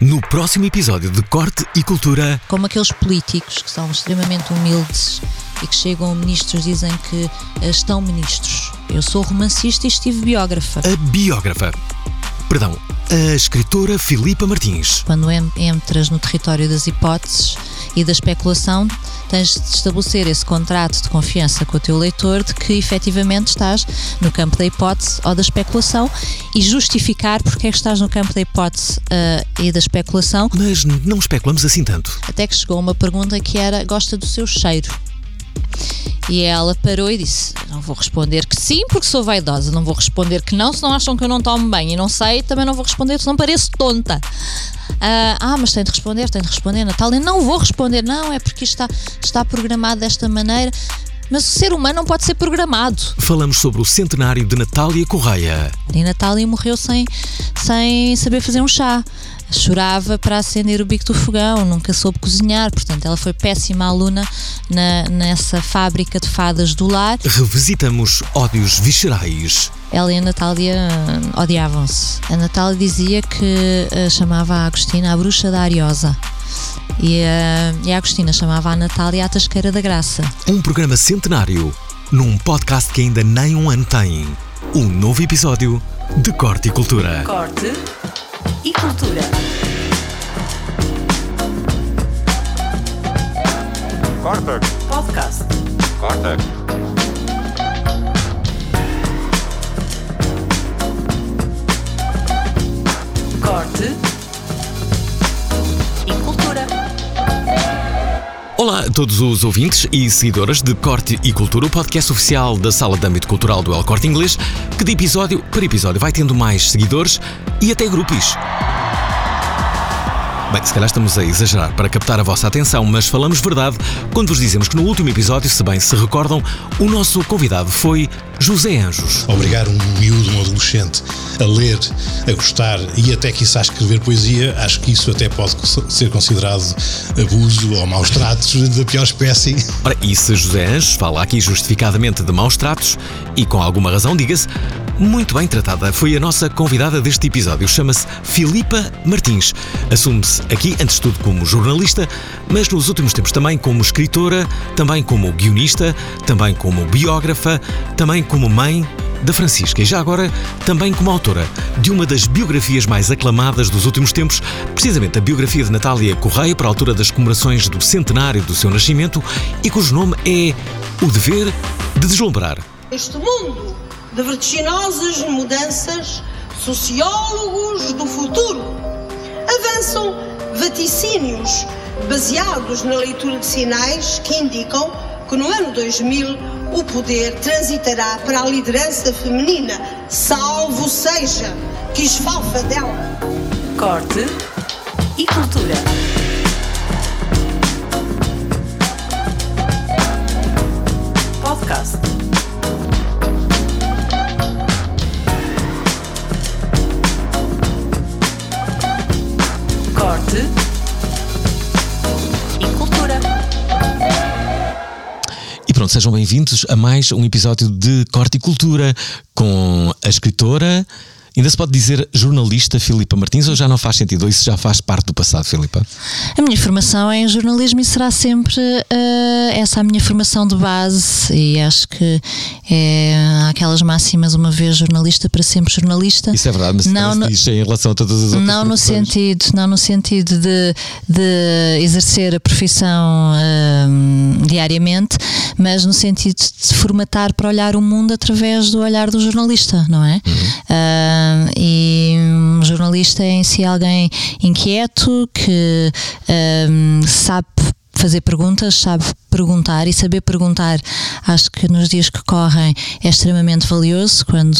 No próximo episódio de Corte e Cultura. Como aqueles políticos que são extremamente humildes e que chegam ministros dizem que eh, estão ministros. Eu sou romancista e estive biógrafa. A biógrafa. Perdão, a escritora Filipa Martins. Quando entras no território das hipóteses e da especulação, tens de estabelecer esse contrato de confiança com o teu leitor de que efetivamente estás no campo da hipótese ou da especulação e justificar porque é que estás no campo da hipótese uh, e da especulação. Mas não especulamos assim tanto. Até que chegou uma pergunta que era: gosta do seu cheiro? E ela parou e disse: Não vou responder que sim, porque sou vaidosa. Não vou responder que não, se não acham que eu não tomo bem. E não sei, também não vou responder, se não pareço tonta. Uh, ah, mas tem de responder, tem de responder, Natália. Não vou responder, não, é porque está, está programado desta maneira. Mas o ser humano não pode ser programado. Falamos sobre o centenário de Natália Correia. E Natália morreu sem, sem saber fazer um chá chorava para acender o bico do fogão, nunca soube cozinhar, portanto, ela foi péssima aluna na, nessa fábrica de fadas do lar. Revisitamos ódios viscerais. Ela e a Natália uh, odiavam-se. A Natália dizia que uh, chamava a Agostina a bruxa da Ariosa. E, uh, e a Agostina chamava a Natália a Tasqueira da Graça. Um programa centenário, num podcast que ainda nem um ano tem. Um novo episódio de Corte e Cultura. Corte e cultura. Corta. Podcast. Corta. Todos os ouvintes e seguidoras de Corte e Cultura, o podcast oficial da Sala de Âmbito Cultural do El Corte Inglês, que de episódio para episódio vai tendo mais seguidores e até grupos. Bem, se calhar estamos a exagerar para captar a vossa atenção, mas falamos verdade quando vos dizemos que no último episódio, se bem se recordam, o nosso convidado foi José Anjos. Obrigar um miúdo, um adolescente, a ler, a gostar e até que isso a escrever poesia, acho que isso até pode ser considerado abuso ou maus tratos da pior espécie. Ora, e se José Anjos fala aqui justificadamente de maus tratos, e com alguma razão, diga-se, muito bem tratada foi a nossa convidada deste episódio. Chama-se Filipa Martins. Assume-se aqui, antes de tudo, como jornalista, mas nos últimos tempos também como escritora, também como guionista, também como biógrafa, também como mãe da Francisca e já agora também como autora de uma das biografias mais aclamadas dos últimos tempos, precisamente a biografia de Natália Correia para a altura das comemorações do centenário do seu nascimento e cujo nome é O Dever de Deslumbrar. Este mundo de vertiginosas mudanças, sociólogos do futuro avançam vaticínios baseados na leitura de sinais que indicam que no ano 2000 o poder transitará para a liderança feminina, salvo seja que esfalfa dela. Corte e cultura. Sejam bem-vindos a mais um episódio de Corte e Cultura com a escritora. Ainda se pode dizer jornalista Filipa Martins ou já não faz sentido? Ou isso já faz parte do passado, Filipa? A minha formação é em jornalismo e será sempre uh, essa a minha formação de base e acho que é aquelas máximas uma vez jornalista para sempre jornalista. Isso é verdade, mas não no, diz em relação a todas as outras não no sentido Não no sentido de, de exercer a profissão uh, diariamente, mas no sentido de formatar para olhar o mundo através do olhar do jornalista, não é? Uhum. Uh, e um jornalista é em si alguém inquieto que um, sabe fazer perguntas, sabe perguntar e saber perguntar, acho que nos dias que correm é extremamente valioso quando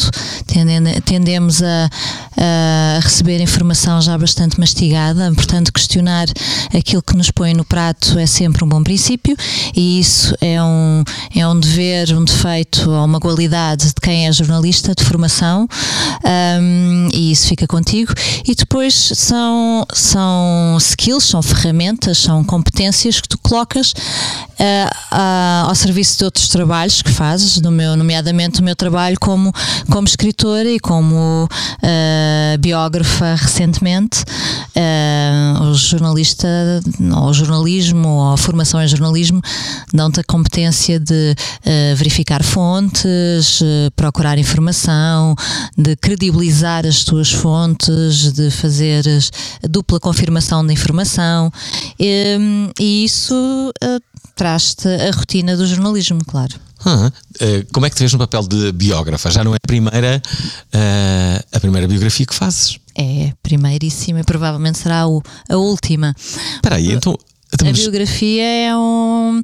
tendemos a, a, receber informação já bastante mastigada, portanto, questionar aquilo que nos põe no prato é sempre um bom princípio e isso é um, é um dever, um defeito ou uma qualidade de quem é jornalista de formação. Um, e isso fica contigo. E depois são, são skills, são ferramentas, são competências que tu colocas uh, ao serviço de outros trabalhos que fazes, no meu, nomeadamente o meu trabalho como, como escritora e como uh, biógrafa recentemente. Jornalista, ou o jornalismo, ou a formação em jornalismo, dão-te a competência de uh, verificar fontes, uh, procurar informação, de credibilizar as tuas fontes, de fazer dupla confirmação de informação. E, e isso uh, traz-te a rotina do jornalismo, claro. Ah, como é que te vês no papel de biógrafa? Já não é a primeira, uh, a primeira biografia que fazes? É, primeiríssima e provavelmente será a, última. Espera aí, então... A biografia é um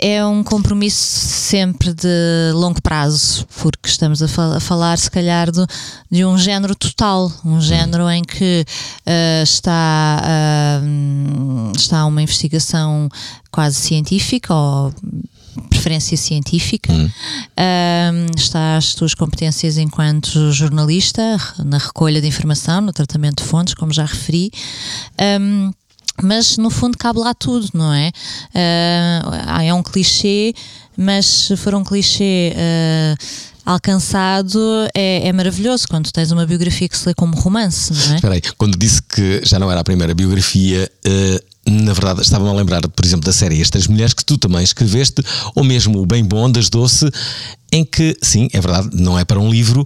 é um compromisso sempre de longo prazo, porque estamos a, fal a falar, se calhar, do, de um género total, um género em que uh, está, uh, está uma investigação quase científica ou preferência científica, hum. está as tuas competências enquanto jornalista, na recolha de informação, no tratamento de fontes, como já referi. Um, mas no fundo cabe lá tudo, não é? Uh, é um clichê, mas se for um clichê uh, alcançado, é, é, maravilhoso quando tens uma biografia que se lê como romance, não é? Espera aí, quando disse que já não era a primeira biografia, uh, na verdade, estava-me a lembrar, por exemplo, da série Estas Mulheres que tu também escreveste, ou mesmo o Bem Bom das Doce, em que, sim, é verdade, não é para um livro,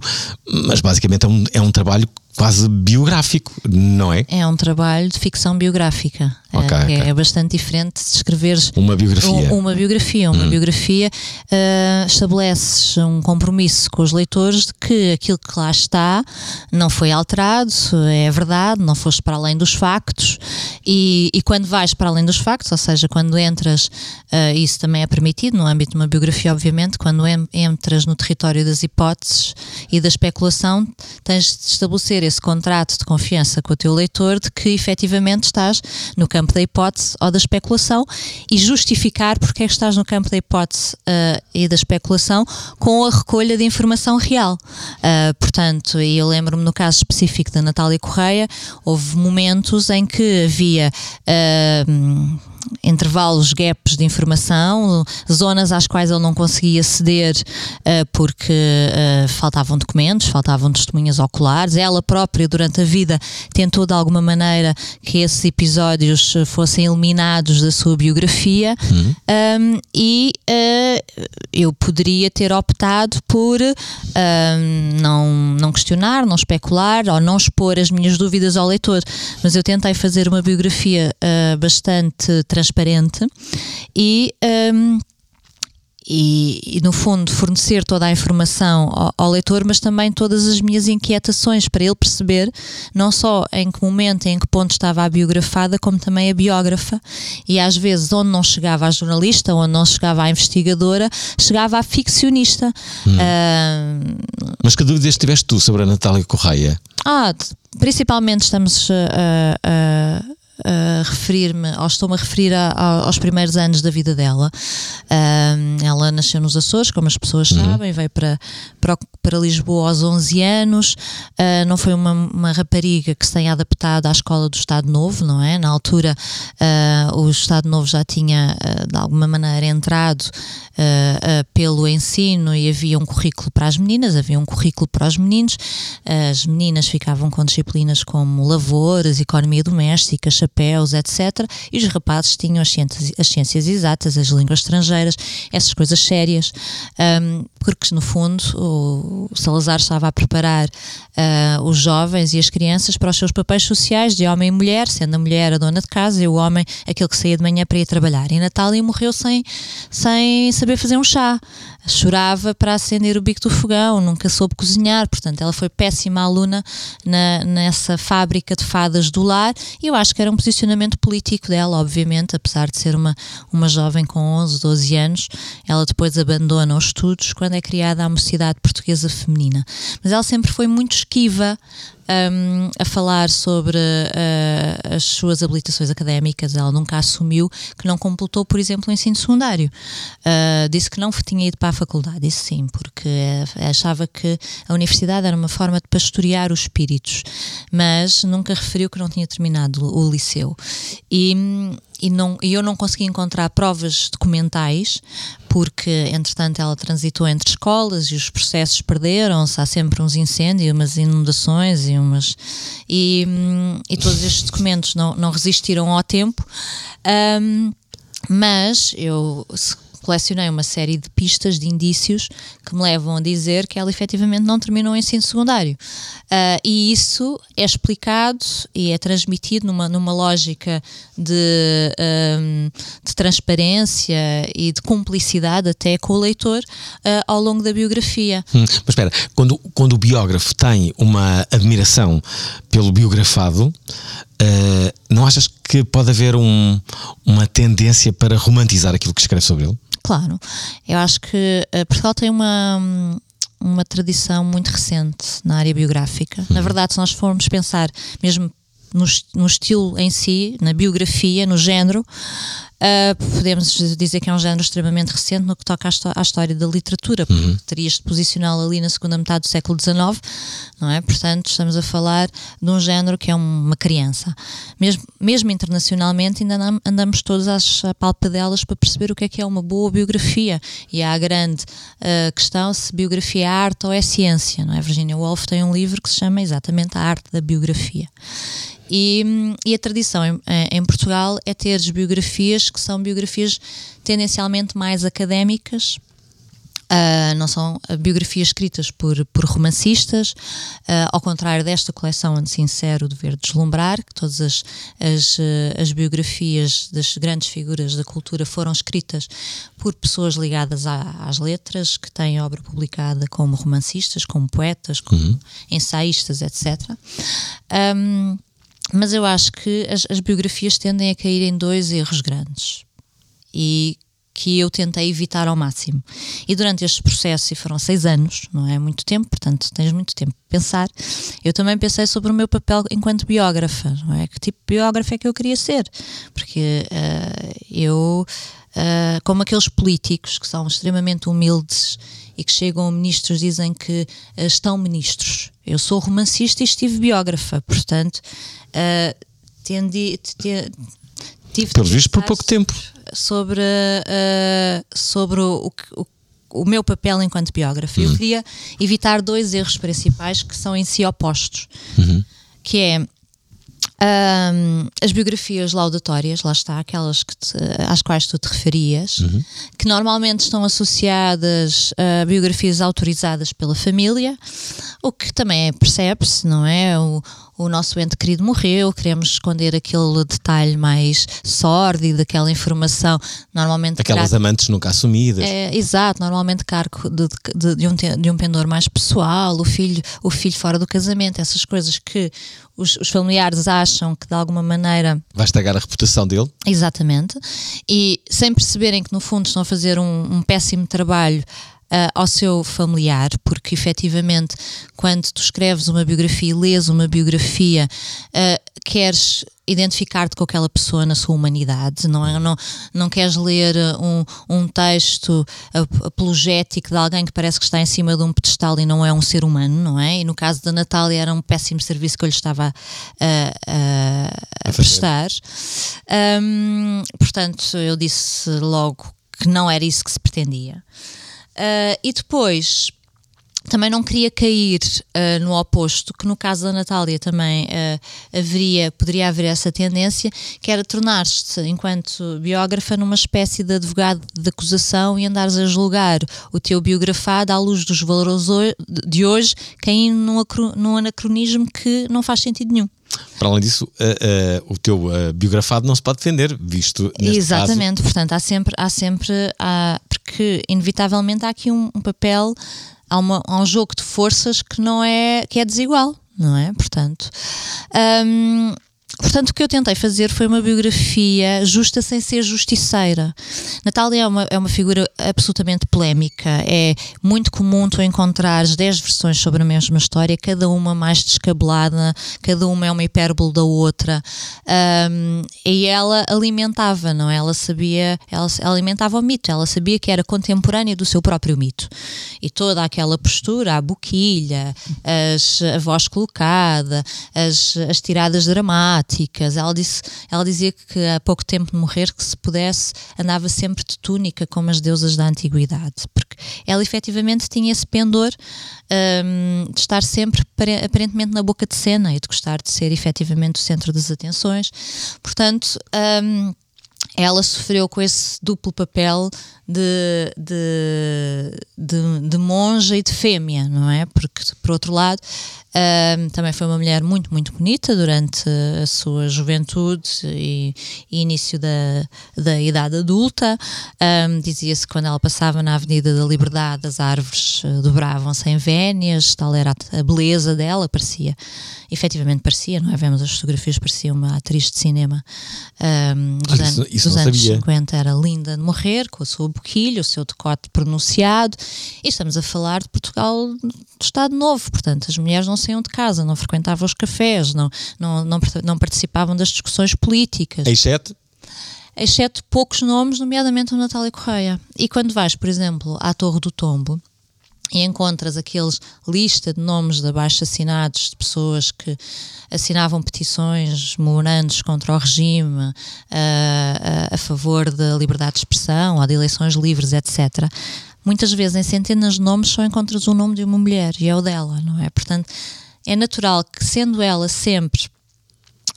mas basicamente é um, é um trabalho quase biográfico, não é? É um trabalho de ficção biográfica. Okay, é, okay. é, bastante diferente de escreveres uma biografia. Um, uma biografia. Uma hum. biografia uh, estabeleces um compromisso com os leitores de que aquilo que lá está não foi alterado, é verdade, não foste para além dos factos e, e quando vais para além dos factos, ou seja, quando entras, uh, isso também é permitido no âmbito de uma biografia, obviamente, quando entras no território das hipóteses e da especulação, tens de estabelecer esse contrato de confiança com o teu leitor de que efetivamente estás no campo da hipótese ou da especulação e justificar porque é que estás no campo da hipótese uh, e da especulação com a recolha de informação real. Uh, portanto, eu lembro-me no caso específico da Natália Correia, houve momentos em que havia. Uh, intervalos, gaps de informação, zonas às quais ele não conseguia aceder uh, porque uh, faltavam documentos, faltavam testemunhas oculares. Ela própria, durante a vida, tentou de alguma maneira que esses episódios fossem eliminados da sua biografia uhum. um, e uh, eu poderia ter optado por um, não, não questionar, não especular ou não expor as minhas dúvidas ao leitor, mas eu tentei fazer uma biografia bastante transparente e. Um, e, e, no fundo fornecer toda a informação ao, ao, leitor, mas também todas as minhas inquietações para ele perceber não só em que momento, em que ponto estava a biografada, como também a biógrafa. E às vezes onde não chegava a jornalista, onde não chegava a investigadora, chegava a ficcionista. Hum. Uh, mas que dúvidas tiveste tu sobre a Natália Correia? Ah, principalmente estamos a. Uh, uh, referir-me, ou estou-me a referir a, a, aos primeiros anos da vida dela. Uh, ela nasceu nos Açores, como as pessoas uhum. sabem, veio para, para, para, Lisboa aos 11 anos. Uh, não foi uma, uma, rapariga que se tenha adaptado à escola do Estado Novo, não é? Na altura, o Estado Novo já tinha, de alguma maneira, entrado pelo ensino e havia um currículo para as meninas, havia um currículo para os meninos. As meninas ficavam com disciplinas como lavouras, economia doméstica, chapéus, etc. E os rapazes tinham as ciências, as ciências exatas, as línguas estrangeiras, essas coisas sérias, um, porque no fundo o Salazar estava a preparar uh, os jovens e as crianças para os seus papéis sociais de homem e mulher, sendo a mulher a dona de casa e o homem aquele que saía de manhã para ir trabalhar. E Natália morreu sem, sem saber fazer um chá chorava para acender o bico do fogão, nunca soube cozinhar, portanto ela foi péssima aluna na, nessa fábrica de fadas do lar e eu acho que era um posicionamento político dela, obviamente, apesar de ser uma, uma jovem com 11, 12 anos, ela depois abandona os estudos quando é criada a Mocidade Portuguesa Feminina. Mas ela sempre foi muito esquiva um, a falar sobre uh, as suas habilitações académicas. Ela nunca assumiu que não completou, por exemplo, o ensino secundário. Uh, disse que não tinha ido para a faculdade, isso sim, porque achava que a universidade era uma forma de pastorear os espíritos, mas nunca referiu que não tinha terminado o liceu. E e, não, eu não consegui encontrar provas documentais, porque entretanto ela transitou entre escolas e os processos perderam-se, há sempre uns incêndios, umas inundações e umas. E, hum, e todos estes documentos não, não resistiram ao tempo. Hum, mas eu se- colecionei uma série de pistas, de indícios que me levam a dizer que ela efetivamente não terminou o ensino secundário. Ah, e isso é explicado e é transmitido numa, numa lógica de, ahm, de transparência e de cumplicidade até com o leitor ah, ao longo da biografia. Hum, Mas espera, quando, quando o biógrafo tem uma admiração pelo biografado, eh, não achas que pode haver um- uma tendência para romantizar aquilo que escreve sobre ele? Claro, eu acho que eh, Portugal tem uma, uma tradição muito recente na área biográfica. Na verdade, se nós formos pensar mesmo no, no estilo em si, na biografia, no género, ah, podemos dizer que é um género extremamente recente no que toca à, à história da literatura, porque terias de posicioná-lo ali na segunda metade do século XIX, não é? Portanto, estamos a falar de um género que é uma criança. Mesmo, mesmo internacionalmente, ainda andam- andamos todos às palpadelas para perceber o que é que é uma boa biografia. E há a grande ah, questão se biografia é arte ou é ciência, não é? Virginia Woolf tem um livro que se chama exatamente A Arte da Biografia. E, hum, e a tradição em, em Portugal é ter biografias que são biografias tendencialmente mais académicas, ah, não são biografias escritas por, por romancistas, ah, ao contrário desta coleção onde sincero o dever deslumbrar, que todas as, as, ah, as biografias das grandes figuras da cultura foram escritas por pessoas ligadas à- às letras, que têm obra publicada como romancistas, como poetas, como ensaístas, etc. Ahm, mas eu acho que as, as biografias tendem a cair em dois erros grandes e que eu tentei evitar ao máximo. E durante este processo, e foram seis anos, não é muito tempo, portanto tens muito tempo para pensar, eu também pensei sobre o meu papel enquanto biógrafa, não é? Que tipo de biógrafa é que eu queria ser? Porque ah, eu, ah, como aqueles políticos que são extremamente humildes e que chegam a ministros dizem que ah, estão ministros. Eu sou romancista e estive biógrafa, portanto, ah, tendi, te- tive de Pelos vistos, por pouco tempo. sobre, uh, sobre o, o, o meu papel enquanto biógrafa. Eu queria evitar dois erros principais que são em si opostos, que é ahm, as biografias laudatórias, lá está, aquelas que te- às quais tu te referias, que normalmente estão associadas a biografias autorizadas pela família, o que também é- percebe-se, não é? O, o nosso ente querido morreu, queremos esconder aquele detalhe mais sórdido, aquela informação, normalmente Aquelas grata- amantes nunca assumidas. é, exato, normalmente cargo de, de, de um, de um pendor mais pessoal, o filho, o filho fora do casamento, essas coisas que os, os familiares acham que de alguma maneira Vai estragar a reputação dele. Exatamente. E sem perceberem que, no fundo, estão a fazer um, um péssimo trabalho ah, ao seu familiar, porque efetivamente, quando tu escreves uma biografia e lês uma biografia, ah, queres identificar-te com aquela pessoa na sua humanidade, não, é? não, não queres ler ah, um, um texto ap- apologético de alguém que parece que está em cima de um pedestal e não é um ser humano, não é? E no caso da Natália era um péssimo serviço que eu lhe estava a, a, a prestar. Hum, portanto, eu disse logo que não era isso que se pretendia. Ah, e depois também não queria cair ah, no oposto, que no caso da Natália também ah, haveria, poderia haver essa tendência, que era tornar-te, enquanto biógrafa, numa espécie de advogado de acusação e andares a julgar o teu biografado à luz dos valores de hoje, caindo num, num anacronismo que não faz sentido nenhum. Para além disso, eh, eh, o teu eh, biografado não se pode defender, visto neste Exatamente, portanto, há sempre, há sempre há, porque inevitavelmente há aqui um, um papel, há, uma- há um jogo de forças que não é, que é desigual, não é? Portanto, hum, portanto, o que eu tentei fazer foi uma biografia justa sem ser justiceira. Natália é uma, é uma figura absolutamente polémica, é muito comum tu encontrares 10 versões sobre a mesma história, cada uma mais descabelada, cada uma é uma hipérbole da outra. Hum, e ela alimentava, não é? Ela sabia, ela, ela alimentava o mito, ela sabia que era contemporânea do seu próprio mito. E toda aquela postura, a boquilha, as, a voz colocada, as, as tiradas dramáticas, práticas. Ela, disse, ela dizia que há pouco tempo de morrer, que se pudesse, andava sempre de túnica, como as deusas da antiguidade. Porque ela efetivamente tinha esse pendor hum, de estar sempre pare- aparentemente na boca de cena e de gostar de ser efetivamente o centro das atenções. Portanto. hum, ela sofreu com esse duplo papel de, de, de, de monja e de fêmea, não é? Porque, por outro lado, também foi uma mulher muito, muito bonita durante a sua juventude e, e início da, da idade adulta. Dizia-se que quando ela passava na Avenida da Liberdade, as árvores eh, dobravam-se em vénias, tal era a, beleza dela, parecia, efetivamente parecia, não é? Vemos as fotografias, parecia uma atriz de cinema ahm, dos, Olha, isso- anos, isso dos anos sabia. 50 era linda de morrer, com a sua boquilha, o seu decote pronunciado, e estamos a falar de Portugal do Estado Novo, portanto, as mulheres não saíam de casa, não frequentavam os cafés, não, não, não, não participavam das discussões políticas Exceto exceto poucos nomes, nomeadamente o Natália Correia. E quando vais, por exemplo, à Torre do Tombo e encontras aqueles lista de nomes de abaixo assinados de pessoas que assinavam petições, memorandos contra o regime, a, a, a favor da liberdade de expressão, ou de eleições livres, etc. Muitas vezes, em centenas de nomes, só encontras o nome de uma mulher e é o dela, não é? Portanto, é natural que, sendo ela sempre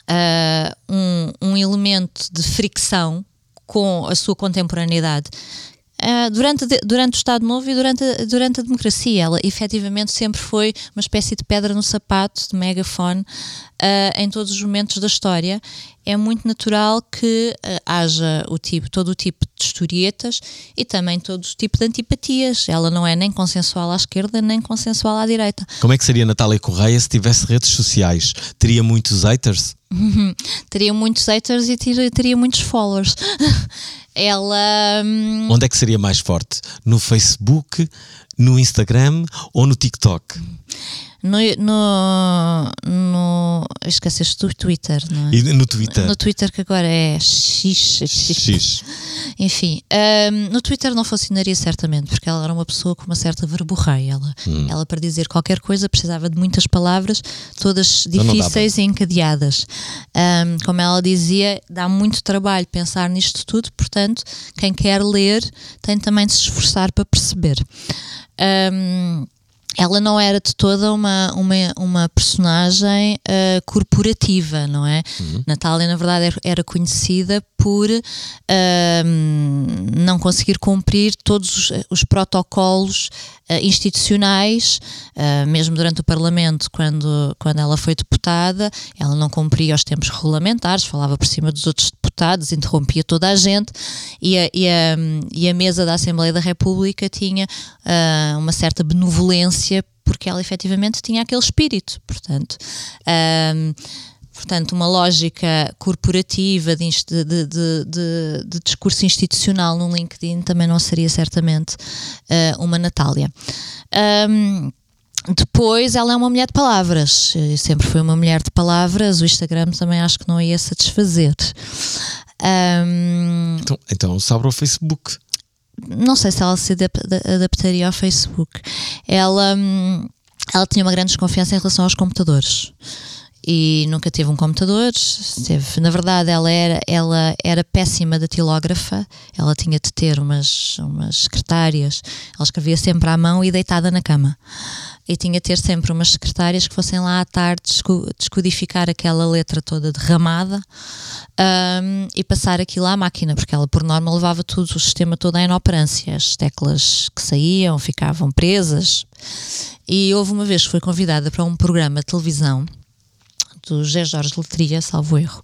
ah, um, um elemento de fricção com a sua contemporaneidade. Ah, durante, durante o Estado Novo e durante, a- durante a democracia. Ela efetivamente sempre foi uma espécie de pedra no sapato, de megafone, ah, em todos os momentos da história. É muito natural que ah, haja o tipo, todo o tipo de historietas e também todo o tipo de antipatias. Ela não é nem consensual à esquerda, nem consensual à direita. Como é que seria Natália Correia se tivesse redes sociais? Teria muitos haters? teria muitos haters e teria, teria muitos followers. Ela. hum, Onde é que seria mais forte? No Facebook, no Instagram ou no TikTok? No, no, no. Esqueceste do Twitter, não é? E no Twitter? No Twitter que agora é X. X. Enfim, hum, no Twitter não funcionaria certamente, porque ela era uma pessoa com uma certa verborreia. Ela, ela, para dizer qualquer coisa, precisava de muitas palavras, todas difíceis e encadeadas. Hum, como ela dizia, dá muito trabalho pensar nisto tudo, portanto, quem quer ler tem também de se esforçar para perceber. Hum, ela não era de toda uma, uma, uma personagem ah, corporativa, não é? Natália, na verdade, era- conhecida por ahm, não conseguir cumprir todos os, os protocolos ah, institucionais, mesmo durante o Parlamento, quando, quando ela foi deputada, ela não cumpria os tempos regulamentares, falava por cima dos outros deputados, interrompia toda a gente e a, e a, e a mesa da Assembleia da República tinha ah, uma certa benevolência porque ela efetivamente tinha aquele espírito, portanto. ahm, Portanto, uma lógica corporativa de, de- de- de- discurso institucional no LinkedIn também não seria certamente ah, uma Natália. Ahm, depois, ela é uma mulher de palavras. Eh, Sempre foi uma mulher de palavras. O Instagram também acho que não ia satisfazer. Ahm, Então, então sobra o Facebook. não sei se ela se adap- adaptaria ao Facebook. Ela, hum, ela tinha uma grande desconfiança em relação aos computadores. E nunca teve um computador. Teve, na verdade, ela era, ela era péssima datilógrafa. Ela tinha de ter umas, umas secretárias. Ela escrevia sempre à mão e deitada na cama. E tinha ter sempre umas secretárias que fossem lá à tarde desco- descodificar aquela letra toda derramada hum, e passar aquilo à máquina, porque ela, por norma, levava tudo, o sistema todo à inoperância. As teclas que saíam ficavam presas. E houve uma vez que foi convidada para um programa de televisão do José Jorge Letria, salvo erro,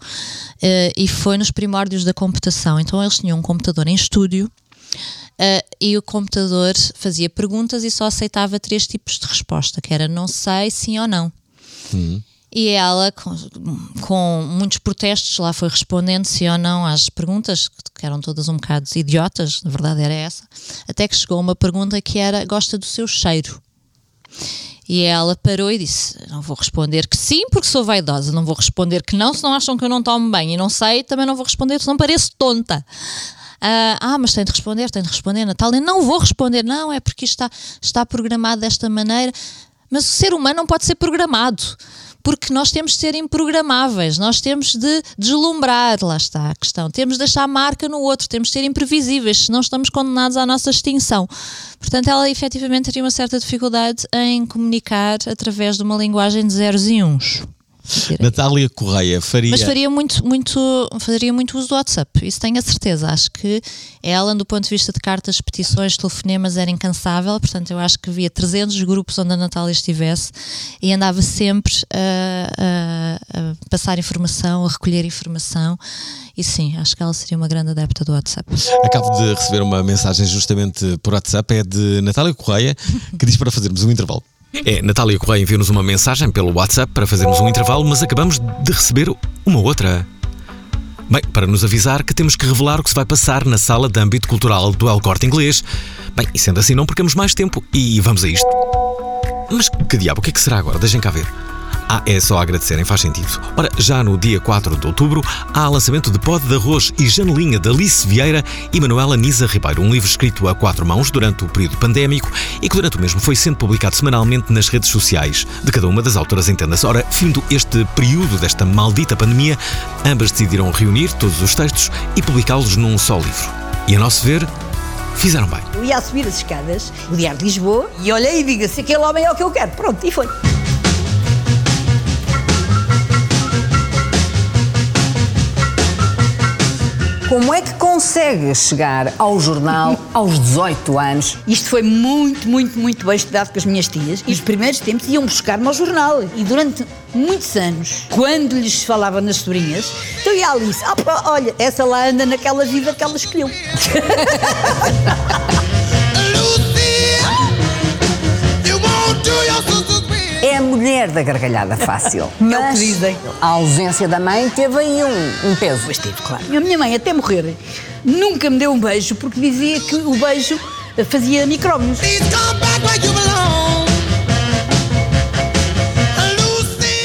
eh, e foi nos primórdios da computação. Então eles tinham um computador em estúdio eh, e o computador fazia perguntas e só aceitava três tipos de resposta, que era não sei, sim ou não. E ela, com, com muitos protestos, lá foi respondendo sim ou não às perguntas, que eram todas um bocado idiotas, na verdade era essa, até que chegou uma pergunta que era: gosta do seu cheiro? E ela parou e disse: Não vou responder que sim, porque sou vaidosa. Não vou responder que não, se não acham que eu não tomo bem. E não sei, também não vou responder, se não pareço tonta. Ah, ah, mas tem de responder, tem de responder, Natália. Não vou responder, não, é porque isto está, está programado desta maneira. Mas o ser humano não pode ser programado. porque nós temos de ser improgramáveis, nós temos de deslumbrar, lá está a questão, temos de deixar marca no outro, temos de ser imprevisíveis, senão estamos condenados à nossa extinção. Portanto, ela efetivamente teria uma certa dificuldade em comunicar através de uma linguagem de zeros e uns. Direi. Natália Correia faria. Mas faria muito, muito, faria muito uso do WhatsApp, isso tenho a certeza. Acho que ela, do ponto de vista de cartas, petições, telefonemas, era incansável. Portanto, eu acho que havia 300 grupos onde a Natália estivesse e andava sempre a, a- a passar informação, a recolher informação. E sim, acho que ela seria uma grande adepta do WhatsApp. Acabo de receber uma mensagem justamente por WhatsApp, é de Natália Correia, que diz para fazermos um intervalo. É, Natália Correia enviou-nos uma mensagem pelo WhatsApp para fazermos um intervalo, mas acabamos de receber uma outra. Bem, para nos avisar que temos que revelar o que se vai passar na sala de âmbito cultural do El Corte Inglês. Bem, e sendo assim, não percamos mais tempo e vamos a isto. Mas que diabo, o que é que será agora? Deixem cá ver. Ah, é só agradecerem, faz sentido. Ora, já no dia 4 de outubro há lançamento de Pode de Arroz e Janelinha de Alice Vieira e Manuela Nisa Ribeiro, um livro escrito a quatro mãos durante o período pandémico e que durante o mesmo foi sendo publicado semanalmente nas redes sociais de cada uma das autoras entenda-se. Ora, findo este período desta maldita pandemia, ambas decidiram reunir todos os textos e publicá-los num só livro. E a nosso ver, fizeram bem. Eu ia subir as escadas, o Diário de Lisboa, e olhei e digo assim: aquele homem é o que eu quero. Pronto, e foi. Como é que consegue chegar ao jornal aos 18 anos? Isto foi muito, muito, muito bem estudado com as minhas tias. E os primeiros tempos iam buscar-me ao jornal. E durante muitos anos, quando lhes falava nas sobrinhas, então e a Alice? Ah, pá, olha, essa lá anda naquela vida que ela escolheu. mulher da gargalhada fácil. É o que Mas dizem. a ausência da mãe teve aí um, um peso. Pois teve, claro. A minha mãe, até morrer, nunca me deu um beijo porque dizia que o beijo fazia micróbios.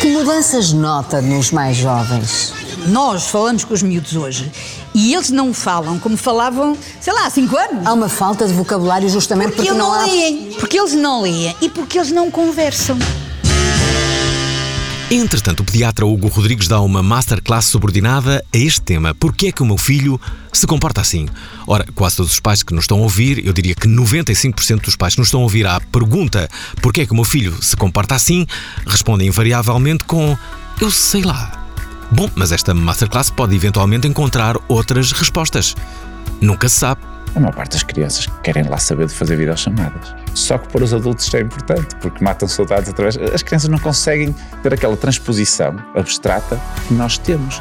Que mudanças nota nos mais jovens? Nós falamos com os miúdos hoje e eles não falam como falavam, sei lá, há cinco anos. Há uma falta de vocabulário justamente porque, Porque, não, não há. leem. Porque eles não leem e porque eles não conversam. Entretanto, o pediatra Hugo Rodrigues dá uma masterclass subordinada a este tema. Porquê é que o meu filho se comporta assim? Ora, quase todos os pais que nos estão a ouvir, eu diria que 95% dos pais que nos estão a ouvir à pergunta porquê é que o meu filho se comporta assim, respondem invariavelmente com eu sei lá. Bom, mas esta masterclass pode eventualmente encontrar outras respostas. Nunca se sabe. A maior parte das crianças querem lá saber de fazer videochamadas. Só que para os adultos isto é importante, porque matam saudades através. As crianças não conseguem ter aquela transposição abstrata que nós temos.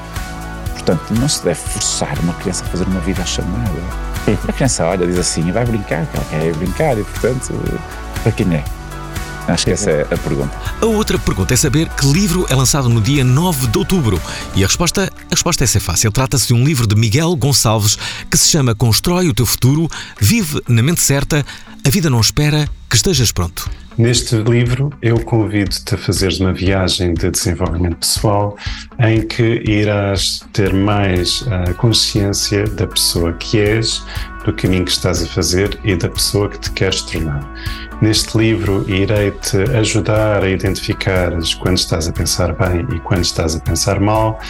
Portanto, não se deve forçar uma criança a fazer uma videochamada. A criança olha, diz assim, vai brincar, que ela quer brincar, e portanto, para quem é? Acho que essa é a pergunta. A outra pergunta é saber que livro é lançado no dia 9 de outubro. E a resposta, a resposta é ser fácil. Trata-se de um livro de Miguel Gonçalves que se chama Constrói o teu futuro, vive na mente certa, a vida não espera que estejas pronto. Neste livro, eu convido-te a fazeres uma viagem de desenvolvimento pessoal em que irás ter mais a consciência da pessoa que és, do caminho que estás a fazer e da pessoa que te queres tornar. Neste livro, irei-te ajudar a identificar quando estás a pensar bem e quando estás a pensar mal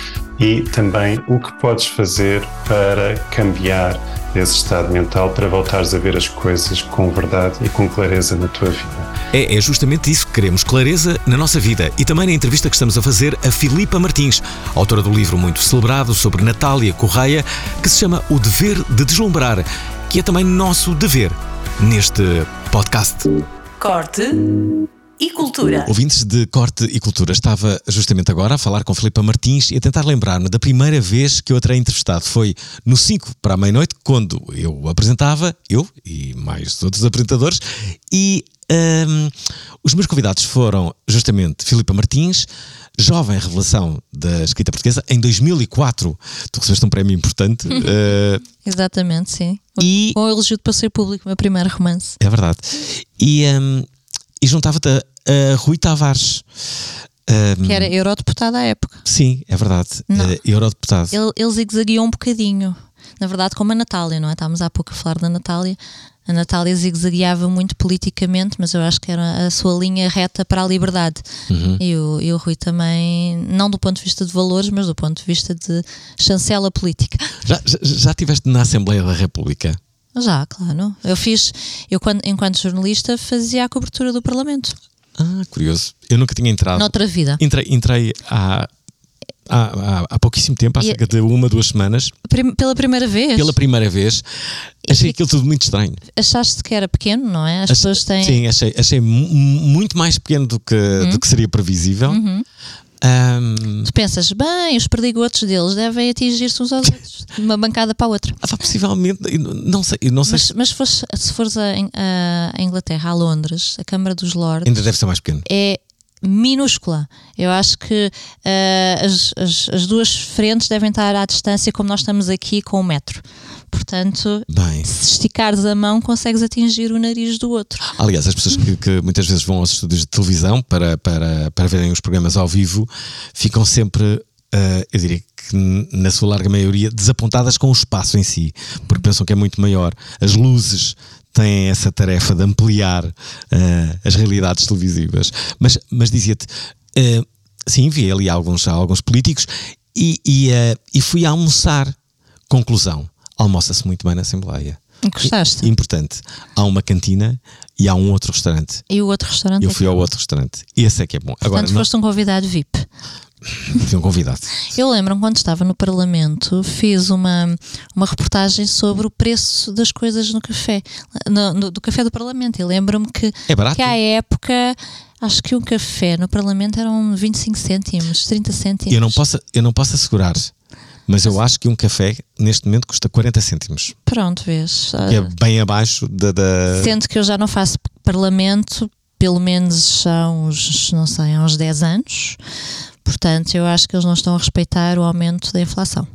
e também o que podes fazer para cambiar esse estado mental para voltares a ver as coisas com verdade e com clareza na tua vida. É, é justamente isso que queremos, clareza na nossa vida. E também na entrevista que estamos a fazer a Filipa Martins, autora do livro muito celebrado sobre Natália Correia, que se chama O Dever de Deslumbrar, que é também nosso dever neste podcast. Corte e cultura. Ouvintes de Corte e Cultura, estava justamente agora a falar com Filipa Martins e a tentar lembrar-me da primeira vez que eu a terei entrevistado. Foi no 5 para a meia-noite, quando eu apresentava, eu e mais outros apresentadores, e hum, os meus convidados foram justamente Filipa Martins, jovem revelação da escrita portuguesa, em 2004. Tu recebeste um prémio importante. eh, Exatamente, sim. E- Com o elogio de passeio público, meu primeiro romance. É verdade. E, hum, e juntava-te a, a Rui Tavares. Hum, Que era eurodeputado à época. Sim, é verdade. Eh, eurodeputado. Ele, ele zigue-zagueou um bocadinho. Na verdade, como a Natália, não é? Estávamos há pouco a falar da Natália. A Natália zigue-zagueava muito politicamente, mas eu acho que era a sua linha reta para a liberdade. Uhum. E, o, e o Rui também, não do ponto de vista de valores, mas do ponto de vista de chancela política. Já, já, já estiveste na Assembleia da República? Já, claro. Eu fiz, eu quando, enquanto jornalista fazia a cobertura do Parlamento. Ah, curioso. Eu nunca tinha entrado. Noutra vida. Entrei, entrei há, há, há, há pouquíssimo tempo, há E- cerca de uma, duas semanas, Prim- pela primeira vez. pela primeira vez. Achei aquilo tudo muito estranho. Achaste que era pequeno, não é? As Ach- pessoas têm. Sim, achei, achei mu- muito mais pequeno do que, do que seria previsível. Uhum. Ahm, Tu pensas, bem, os perdigotos deles devem atingir-se uns aos outros, de uma bancada para a outra. ah, possivelmente, não sei, não sei Mas, se mas fores- se fores a, a- a Inglaterra, a Londres, a Câmara dos Lordes ainda deve ser mais pequeno. é minúscula. Eu acho que ah, as, as, as duas frentes devem estar à distância como nós estamos aqui com o metro. Portanto, Bem. se esticares a mão, consegues atingir o nariz do outro. Aliás, as pessoas que, que muitas vezes vão aos estúdios de televisão para, para, para verem os programas ao vivo ficam sempre, eh, eu diria que na sua larga maioria, desapontadas com o espaço em si, porque pensam que é muito maior. As luzes têm essa tarefa de ampliar eh, as realidades televisivas. Mas, mas dizia-te, eh, sim, vi ali alguns, alguns políticos e, e, e fui almoçar. Conclusão: almoça-se muito bem na Assembleia. Gostaste? Importante. Há uma cantina e há um outro restaurante. E o outro restaurante Eu é fui ao outro restaurante. Esse é que é bom. Agora, Portanto, não foste um convidado VIP. fui um convidado. Eu lembro-me quando estava no Parlamento, fiz uma, uma reportagem sobre o preço das coisas no café, no- no- do café do Parlamento. E lembro-me que, É barato? que à época, acho que um café no Parlamento eram 25 cêntimos, 30 cêntimos. Eu não posso, eu não posso assegurar, mas eu acho que um café neste momento custa 40 cêntimos, Pronto, vês. que é bem abaixo da. da... Sendo que eu já não faço Parlamento, pelo menos há uns, não sei, há uns 10 anos. Portanto, eu acho que eles não estão a respeitar o aumento da inflação.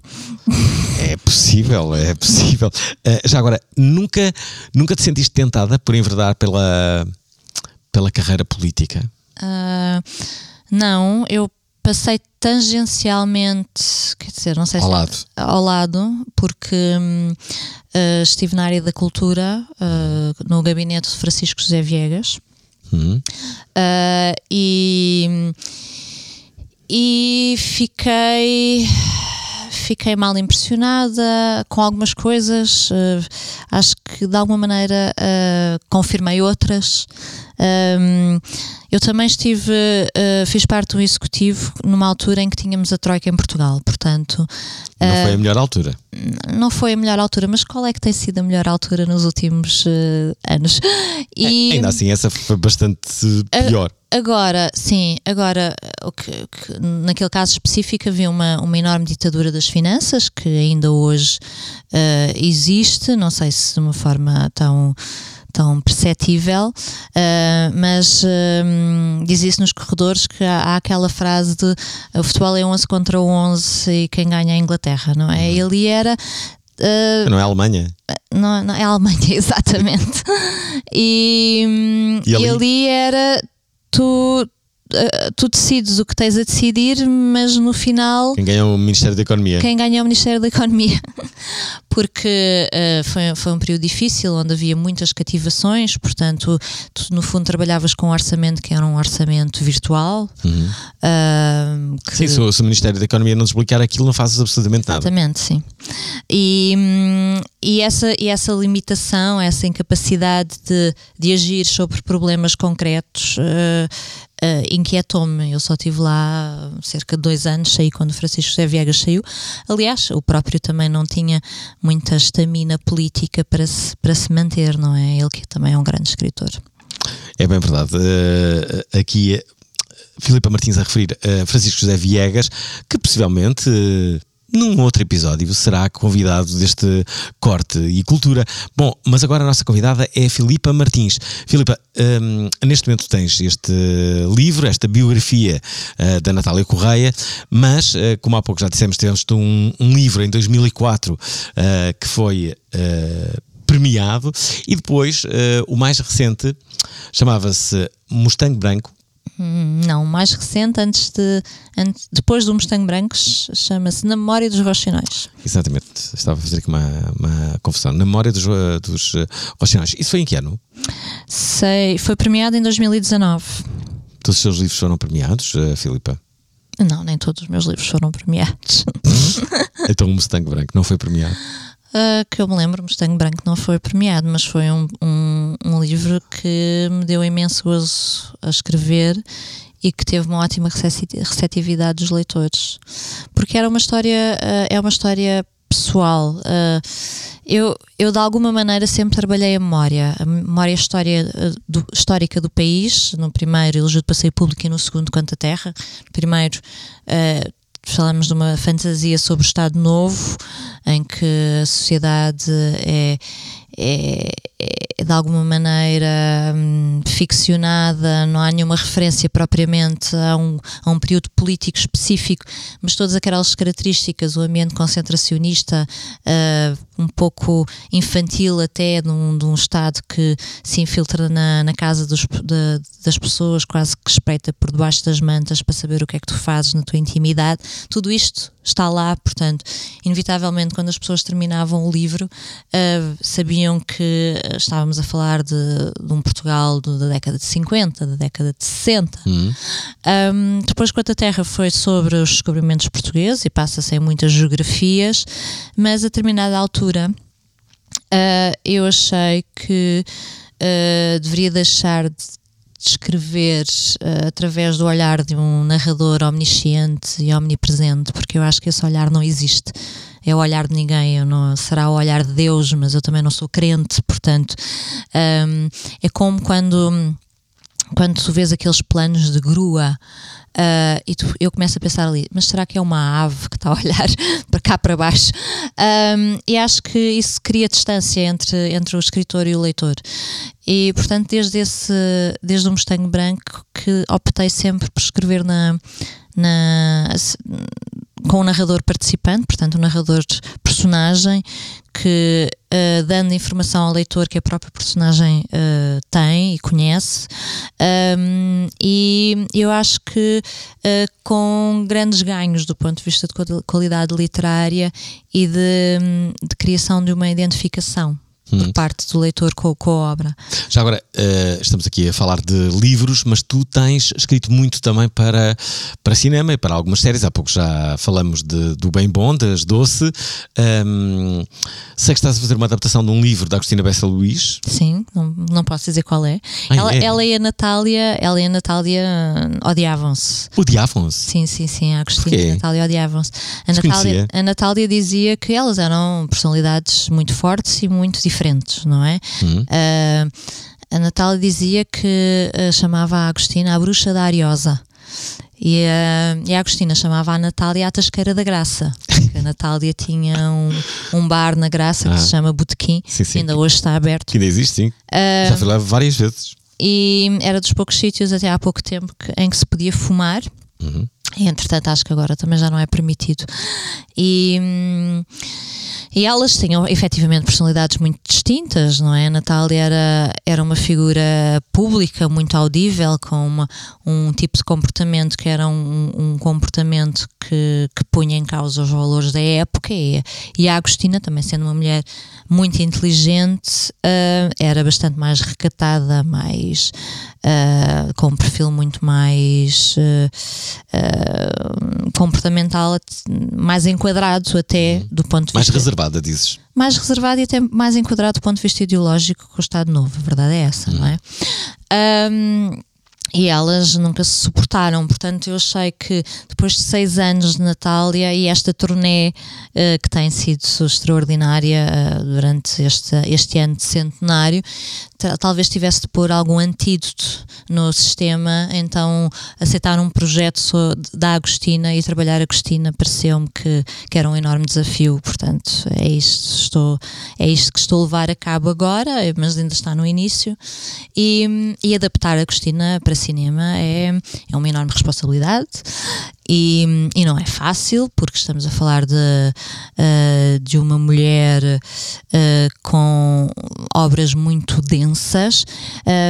É possível, é possível. Eh, já agora, nunca, nunca te sentiste tentada por enverdar pela, pela carreira política? Ah, não, eu passei tangencialmente, quer dizer, não sei Ao se lado. ao lado, porque ah, estive na área da cultura, ah, no gabinete de Francisco José Viegas, ah, e, e fiquei fiquei mal impressionada com algumas coisas. Ah, acho que de alguma maneira ah, confirmei outras Ahm, eu também estive ah, fiz parte do executivo numa altura em que tínhamos a Troika em Portugal portanto Não ah, foi a melhor altura. não foi a melhor altura, mas qual é que tem sido a melhor altura nos últimos ah, anos? E, Ainda assim, essa foi bastante pior. Agora, sim, agora, o que, o que- naquele caso específico havia uma, uma enorme ditadura das finanças que ainda hoje existe, não sei se de uma forma tão tão perceptível, ah, mas ah, dizia-se nos corredores que há, há aquela frase de o futebol é 11 contra 11 e quem ganha é a Inglaterra, não é? E ali era ah, Não é a Alemanha? não, não, é a Alemanha, exatamente. E, E ali? e ali era tu, eh, tu decides o que tens a decidir, mas no final Quem ganhou o Ministério da Economia? quem ganha é o Ministério da Economia. Porque eh, foi, foi um período difícil onde havia muitas cativações, portanto, tu no fundo trabalhavas com um orçamento que era um orçamento virtual. ah, que- Uhum. Sim, se, o- se o Ministério da Economia não desbloquear aquilo, não fazes absolutamente nada. Exatamente, sim. E, hum, e, essa, e essa limitação, essa incapacidade de, de agir sobre problemas concretos eh, eh, inquietou-me. Eu só estive lá cerca de dois anos, saí quando Francisco José Viegas saiu. Aliás, o próprio também não tinha muita estamina política para se, para se manter, não é? Ele que também é um grande escritor. É bem verdade. Eh, aqui, eh, Filipa Martins a referir a Francisco José Viegas, que possivelmente. Num outro episódio será convidado deste corte e cultura. Bom, mas agora a nossa convidada é Filipa Martins. Filipa, hum, neste momento tens este livro, esta biografia eh, da Natália Correia, mas, eh, como há pouco já dissemos, tivemos um, um livro em 2004 eh, que foi premiado e depois o mais recente chamava-se Mustang Branco Não, mais recente, antes de, antes, depois do Mustang Branco, ch- chama-se Na Memória dos Roxinóis. Exatamente. Estava a fazer aqui uma, uma confusão. Na memória dos, eh, dos Roxinóis. Isso foi em que ano? Sei, foi premiado em 2019. Todos os seus livros foram premiados, uh, Filipa? Não, nem todos os meus livros foram premiados. Então o Mustang Branco não foi premiado. Ah, que eu me lembro, Mustang Branco não foi premiado, mas foi um, um, um livro que me deu imenso gozo a escrever e que teve uma ótima receptividade dos leitores. Porque era uma história, ah, é uma história pessoal. Ah, eu, eu, de alguma maneira, sempre trabalhei a memória. A memória história, ah, do- histórica do país, no primeiro, Elogio de Passeio Público, e no segundo, Quanto a Terra. Primeiro, ah, falamos de uma fantasia sobre o Estado Novo, em que a sociedade é, é, é, de alguma maneira hum, ficcionada, não há nenhuma referência propriamente a um, a um período político específico, mas todas aquelas características, o ambiente concentracionista, ah, um pouco infantil até, de um, de um Estado que se infiltra na, na casa dos- da- das pessoas, quase que espreita por debaixo das mantas para saber o que é que tu fazes na tua intimidade, tudo isto está lá, portanto, inevitavelmente quando as pessoas terminavam o livro ah, sabiam que estávamos a falar de, de um Portugal do- da década de 50, da década de 60. Um, depois, quanto a Terra foi sobre os descobrimentos portugueses e passa-se em muitas geografias, mas a determinada altura ah, eu achei que ah, deveria deixar de descrever ah, através do olhar de um narrador omnisciente e omnipresente, porque eu acho que esse olhar não existe. É o olhar de ninguém, eu não, será o olhar de Deus, mas eu também não sou crente, portanto, ahm, é como quando quando tu vês aqueles planos de grua ah, e tu- eu começo a pensar ali, mas será que é uma ave que está a olhar para cá para baixo? Ahm, e acho que isso cria distância entre, entre o escritor e o leitor. E portanto, desde, esse, desde o Mustang Branco, que optei sempre por escrever na, na, com um narrador participante, portanto, um narrador personagem que, uh, dando informação ao leitor que a própria personagem uh, tem e conhece, um, e eu acho que uh, com grandes ganhos do ponto de vista de quali- qualidade literária e de, de criação de uma identificação por parte do leitor com, com a obra. Já agora, eh, estamos aqui a falar de livros, mas tu tens escrito muito também para, para cinema e para algumas séries. Há pouco já falamos de, do Bem Bom, das Doce. Ahm, sei que estás a fazer uma adaptação de um livro da Agostina Bessa Luís. Sim, não, não posso dizer qual é. Ah, ela, é? ela e a Natália, ela e a Natália hum, odiavam-se. Odiavam-se. Sim, sim, sim. A Agostina e a Natália odiavam-se. A Natália, a Natália dizia que elas eram personalidades muito fortes e muito diferentes, não é? Hum. Ah, a Natália dizia que ah, chamava a Agostina a bruxa da Ariosa. E a, e a Agostina chamava a Natália a Tasqueira da Graça. A Natália tinha um, um bar na Graça que Ah. se chama Botequim, Sim, sim. que ainda hoje está aberto. Que ainda existe, sim. Ah, Já fui lá várias vezes. e era dos poucos sítios até há pouco tempo que- em que se podia fumar. Uhum. Entretanto, acho que agora também já não é permitido. E, hum, e elas tinham efetivamente personalidades muito distintas, não é? A Natália era, era uma figura pública, muito audível, com uma, um tipo de comportamento que era um, um comportamento que, que punha em causa os valores da época. E, e a Agostina, também sendo uma mulher muito inteligente, ah, era bastante mais recatada, mais ah, com um perfil muito mais ah, ah, comportamental, mais enquadrado até do ponto de Mais vista reservada, dizes. mais reservado e até mais enquadrado do ponto de vista ideológico com o Estado Novo, a verdade é essa, não é? Ahm, e elas nunca se suportaram, portanto eu achei que depois de seis anos de Natália e esta turnê eh, que tem sido extraordinária eh, durante este, este ano de centenário, talvez tivesse de pôr algum antídoto no sistema, então aceitar um projeto da Agostina e trabalhar a Agostina pareceu-me que, que era um enorme desafio, portanto é isto, estou, é isto que estou a levar a cabo agora, mas ainda está no início. E, e adaptar a Agostina para cinema é, é uma enorme responsabilidade E, e não é fácil, porque estamos a falar de, uh, de uma mulher uh, com obras muito densas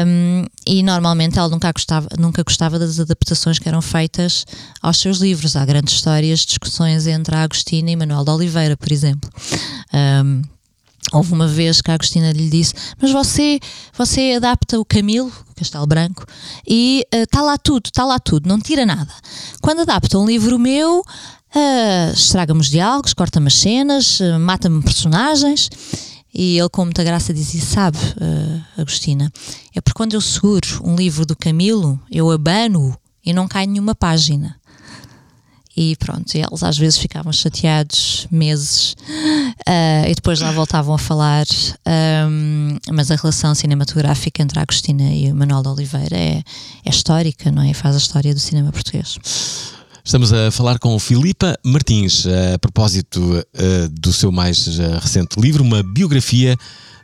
um, e normalmente ela nunca gostava, nunca gostava das adaptações que eram feitas aos seus livros. Há grandes histórias, discussões entre a Agostina e Manuel de Oliveira, por exemplo. Um, Houve uma vez que a Agostina lhe disse: Mas você, você adapta o Camilo, Castelo Branco, e está uh, lá tudo, está lá tudo, não tira nada. Quando adapta um livro meu, uh, estraga-me os diálogos, corta-me as cenas, uh, mata-me personagens. E ele, com muita graça, dizia: Sabe, Agostina, é porque quando eu seguro um livro do Camilo, eu abano e não cai nenhuma página. E pronto, eles às vezes ficavam chateados meses uh, e depois lá voltavam a falar. Um, mas a relação cinematográfica entre a Agostina e o Manuel de Oliveira é, é histórica, não é? Faz a história do cinema português. Estamos a falar com Filipa Martins a propósito uh, do seu mais uh, recente livro, uma biografia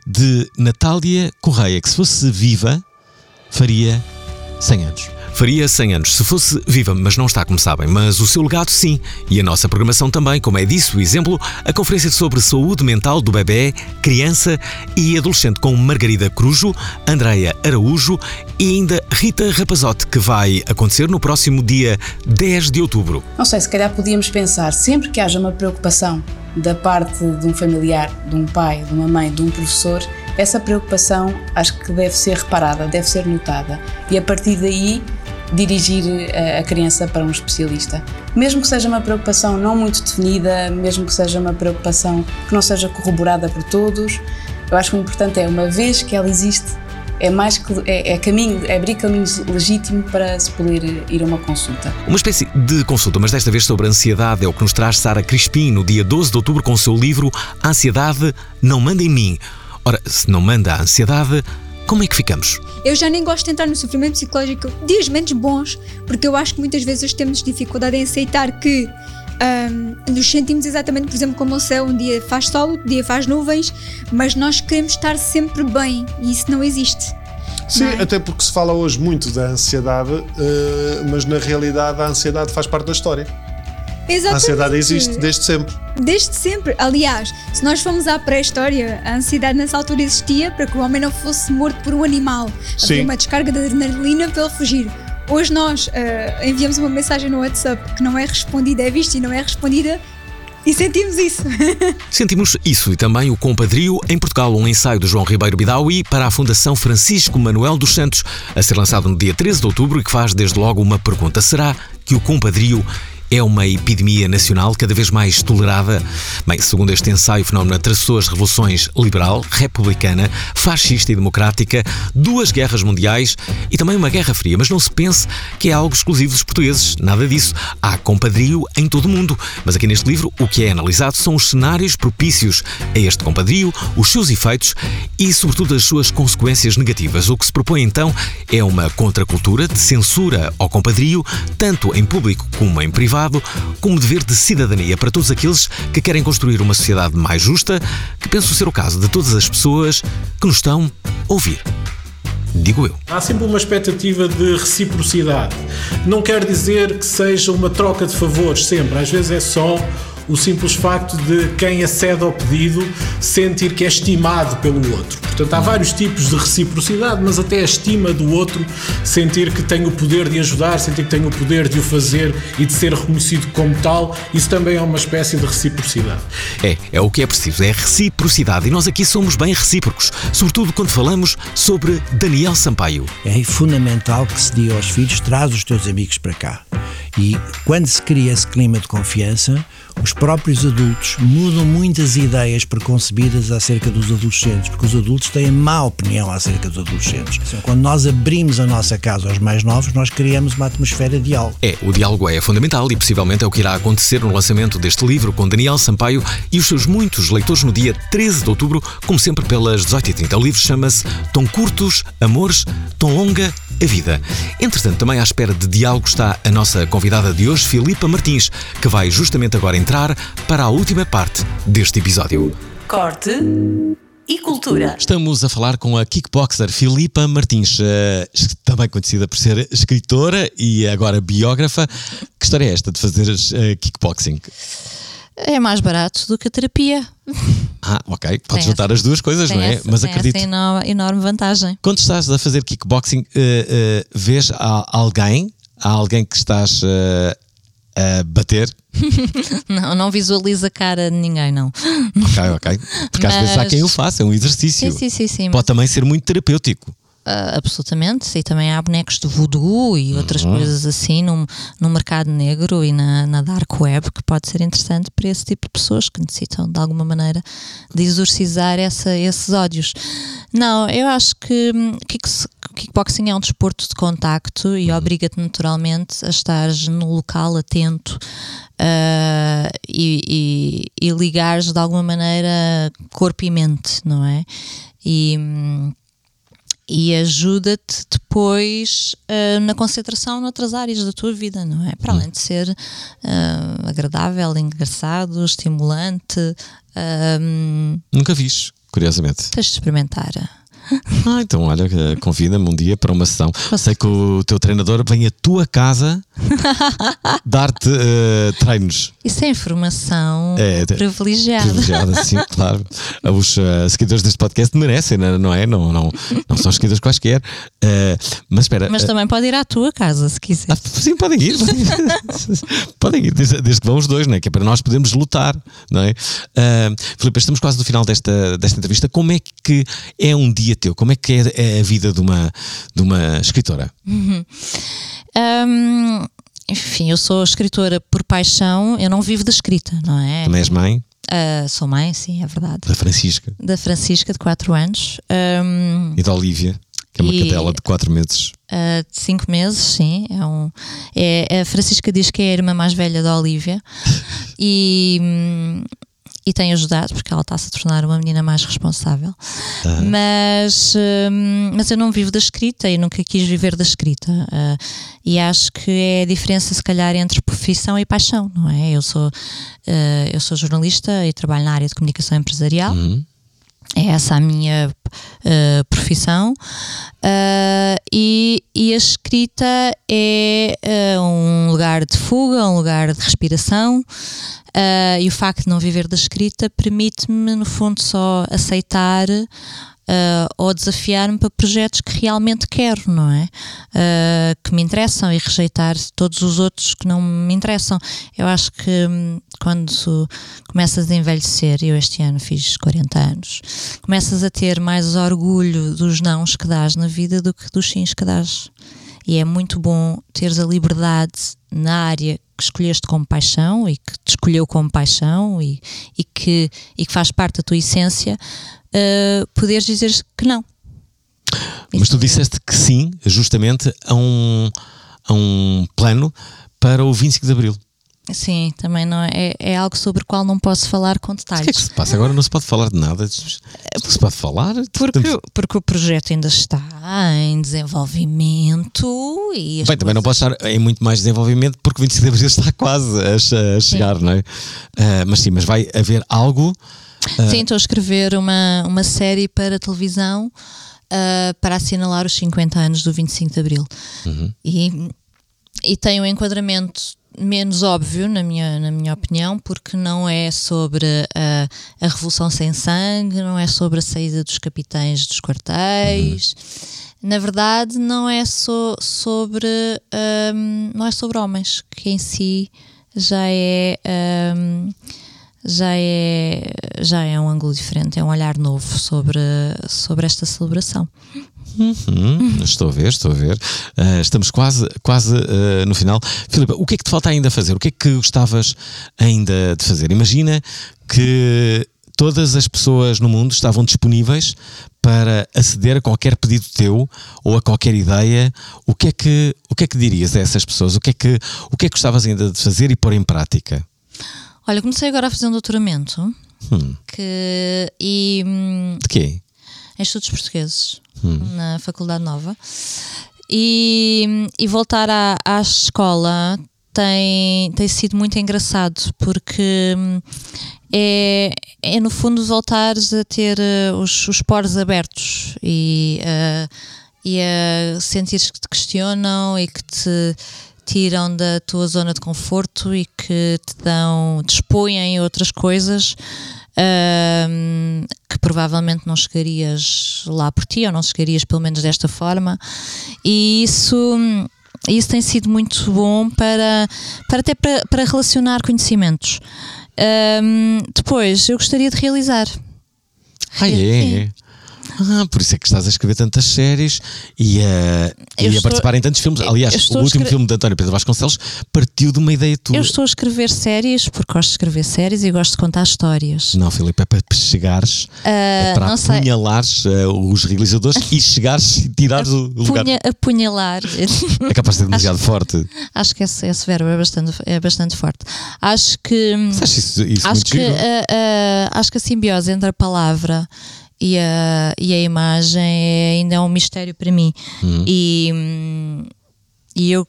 de Natália Correia, que se fosse viva faria 100 anos. Faria 100 anos se fosse viva, mas não está, como sabem. Mas o seu legado, sim. E a nossa programação também, como é disso o exemplo, a conferência sobre saúde mental do bebê, criança e adolescente com Margarida Crujo, Andreia Araújo e ainda Rita Rapazote, que vai acontecer no próximo dia 10 de outubro. Não sei, se calhar podíamos pensar, sempre que haja uma preocupação da parte de um familiar, de um pai, de uma mãe, de um professor, essa preocupação acho que deve ser reparada, deve ser notada. E a partir daí dirigir a criança para um especialista. Mesmo que seja uma preocupação não muito definida, mesmo que seja uma preocupação que não seja corroborada por todos, eu acho que o importante é, uma vez que ela existe, é mais que é, é, caminho, é abrir caminhos legítimo para se poder ir a uma consulta. Uma espécie de consulta, mas desta vez sobre a ansiedade, é o que nos traz Sara Crispim no dia 12 de outubro com o seu livro A Ansiedade Não Manda em Mim. Ora, se não manda a ansiedade, como é que ficamos? Eu já nem gosto de entrar no sofrimento psicológico dias menos bons, porque eu acho que muitas vezes temos dificuldade em aceitar que um, nos sentimos exatamente, por exemplo, como o céu, um dia faz sol, outro dia faz nuvens, mas nós queremos estar sempre bem e isso não existe. Sim, não é? até porque se fala hoje muito da ansiedade, uh, mas na realidade a ansiedade faz parte da história. Exatamente. A ansiedade existe desde sempre. Desde sempre. Aliás, se nós formos à pré-história, a ansiedade nessa altura existia para que o homem não fosse morto por um animal. Sim. Havia uma descarga de adrenalina para ele fugir. Hoje nós uh, enviamos uma mensagem no WhatsApp que não é respondida, é vista e não é respondida, e sentimos isso. sentimos isso e também o Compadrio em Portugal, um ensaio do João Ribeiro Bidawi para a Fundação Francisco Manuel dos Santos, a ser lançado no dia 13 de outubro e que faz desde logo uma pergunta: será que o Compadrio é uma epidemia nacional cada vez mais tolerada. Bem, segundo este ensaio, o fenómeno atravessou as revoluções liberal, republicana, fascista e democrática, duas guerras mundiais e também uma guerra fria. Mas não se pense que é algo exclusivo dos portugueses. Nada disso. Há compadrio em todo o mundo. Mas aqui neste livro, o que é analisado são os cenários propícios a este compadrio, os seus efeitos e, sobretudo, as suas consequências negativas. O que se propõe então é uma contracultura de censura ao compadrio, tanto em público como em privado como dever de cidadania para todos aqueles que querem construir uma sociedade mais justa, que penso ser o caso de todas as pessoas que nos estão a ouvir. Digo eu. Há sempre uma expectativa de reciprocidade. Não quer dizer que seja uma troca de favores, sempre. Às vezes é só o simples facto de quem acede ao pedido sentir que é estimado pelo outro. Portanto, há vários tipos de reciprocidade, mas até a estima do outro, sentir que tem o poder de ajudar, sentir que tem o poder de o fazer e de ser reconhecido como tal, isso também é uma espécie de reciprocidade. É, é o que é preciso, é reciprocidade. E nós aqui somos bem recíprocos, sobretudo quando falamos sobre Daniel Sampaio. É fundamental que se diga aos filhos: traz os teus amigos para cá. E quando se cria esse clima de confiança, os próprios adultos mudam muitas ideias preconcebidas acerca dos adolescentes, porque os adultos têm má opinião acerca dos adolescentes. Quando nós abrimos a nossa casa aos mais novos, nós criamos uma atmosfera de diálogo. É, o diálogo é fundamental e possivelmente é o que irá acontecer no lançamento deste livro com Daniel Sampaio e os seus muitos leitores no dia 13 de outubro, como sempre pelas 18h30. O livro chama-se Tão Curtos, Amores, Tão Longa a Vida. Entretanto, também à espera de diálogo está a nossa convidada de hoje, Filipa Martins, que vai justamente agora entrar para a última parte deste episódio. Corte e cultura. Estamos a falar com a kickboxer Filipa Martins, eh, também conhecida por ser escritora e agora biógrafa. Que história é esta de fazer uh, kickboxing? É mais barato do que a terapia. Ah, ok. Podes juntar as duas coisas, não é? Essa, Mas acredito. Essa enorme, enorme vantagem. Quando estás a fazer kickboxing, uh, uh, vês alguém, há alguém que estás bater? não, não visualizo a cara de ninguém, não. Ok, ok. Porque às vezes há quem o faça, é um exercício. Sim, sim, sim. sim Pode mas... também ser muito terapêutico. Uh, absolutamente, e também há bonecos de voodoo e outras uhum. coisas assim no, no mercado negro e na, na dark web que pode ser interessante para esse tipo de pessoas que necessitam de alguma maneira de exorcizar essa, esses ódios. Não, eu acho que hum, kickboxing é um desporto de contacto e uhum. obriga-te naturalmente a estar no local atento uh, e, e, e ligares de alguma maneira corpo e mente, não é? E. E ajuda-te depois uh, na concentração noutras áreas da tua vida, não é? Para além de ser uh, agradável, engraçado, estimulante. Uh, Nunca vis, curiosamente. Tens de experimentar. Ah, então olha, convida-me um dia para uma sessão. Sei que o teu treinador vem à tua casa dar-te uh, treinos. Isso é informação é, privilegiada. Privilegiada, sim, claro. Os uh, seguidores deste podcast merecem, não é? Não, não, não são seguidores quaisquer. Uh, mas espera. Mas também pode ir à tua casa se quiser. Ah, sim, podem ir. Podem ir, podem ir desde, desde, que vão os dois, não é? Que é para nós podermos lutar, não é? Uh, Filipe, estamos quase no final desta, desta entrevista. Como é que é um dia teu? Como é que é, é a vida de uma, de uma escritora? Uhum. Um, enfim, eu sou escritora por paixão, eu não vivo da escrita, não é? Também és mãe? Uh, sou mãe, sim, é verdade. Da Francisca. Da Francisca, de 4 anos. Um, e da Olivia, que é uma e, cadela de 4 meses. Uh, de 5 meses, sim. É um, é, a Francisca diz que é a irmã mais velha da Olivia. e, e tem ajudado porque ela está-se a tornar uma menina mais responsável. Mas, hum, mas eu não vivo da escrita e nunca quis viver da escrita. Uh, e acho que é a diferença, se calhar, entre profissão e paixão, não é? Eu sou, uh, eu sou jornalista e trabalho na área de comunicação empresarial. Uhum. É essa a minha uh, profissão. Uh, e, e, a escrita é uh, um lugar de fuga, um lugar de respiração. e o facto de não viver da escrita permite-me, no fundo, só aceitar uh, ou desafiar-me para projetos que realmente quero, não é? Uh, que me interessam e rejeitar todos os outros que não me interessam. Eu acho que hum, quando começas a envelhecer, eu este ano fiz 40 anos, começas a ter mais orgulho dos nãos que dás na vida do que dos sims que dás. E é muito bom teres a liberdade na área que escolheste como paixão e que te escolheu como paixão e, e, que, e que faz parte da tua essência, uh, poderes dizer que não. Mas tu disseste que sim, justamente, a um, a um plano para o 25 de Abril. Sim, também não é, é algo sobre o qual não posso falar com detalhes. O que é que se passa? Agora não se pode falar de nada. Se pode falar? Porque, porque o projeto ainda está em desenvolvimento e. Bem, também não pode estar em muito mais desenvolvimento porque o 25 de Abril está quase a, chegar, sim. não é? Uh, mas sim, mas vai haver algo. Sim, estou a escrever uma, uma série para televisão uh, para assinalar os 50 anos do 25 de Abril. Uhum. E, e tem um enquadramento menos óbvio, na minha, na minha opinião, porque não é sobre a, a Revolução Sem Sangue, não é sobre a saída dos capitães dos quartéis. Uhum. Na verdade, não é so, sobre um, não é sobre homens, que em si já é um, já é, já é um ângulo diferente, é um olhar novo sobre, sobre esta celebração. Uhum, estou a ver, estou a ver. Uh, estamos quase, quase uh, no final. Filipe, o que é que te falta ainda fazer? O que é que gostavas ainda de fazer? Imagina que todas as pessoas no mundo estavam disponíveis para aceder a qualquer pedido teu ou a qualquer ideia. O que é que, o que, é que dirias a essas pessoas? O que, é que, o que é que gostavas ainda de fazer e pôr em prática? Olha, comecei agora a fazer um doutoramento. Hum. Que, e, hum, de quê? Em estudos portugueses, hum. na Faculdade Nova. E, e voltar à, à escola tem, tem sido muito engraçado porque hum, é, é no fundo voltares a ter uh, os, os poros abertos e, uh, e a sentir que te questionam e que te tiram da tua zona de conforto e que te dão, te expõem outras coisas uh, que provavelmente não chegarias lá por ti ou não chegarias pelo menos desta forma e isso isso tem sido muito bom para, para até para, para relacionar conhecimentos. Um, depois, eu gostaria de realizar. Ah, é? Ah, por isso é que estás a escrever tantas séries e a, e a participar em tantos filmes. Aliás, o último filme de António Pedro Vasconcelos partiu de uma ideia tua. Eu estou a escrever séries porque gosto de escrever séries e gosto de contar histórias. Não, Filipe, é para chegares, uh, é para apunhalares uh, os realizadores e chegares e tirares o lugar. Apunhalar. É capaz de ser demasiado acho, forte. Acho que esse, esse verbo é bastante, é bastante forte. Acho que. Acho isso, isso acho, que, uh, acho que a simbiose entre a palavra e a, e a imagem é ainda é um mistério para mim. Uhum. E, e eu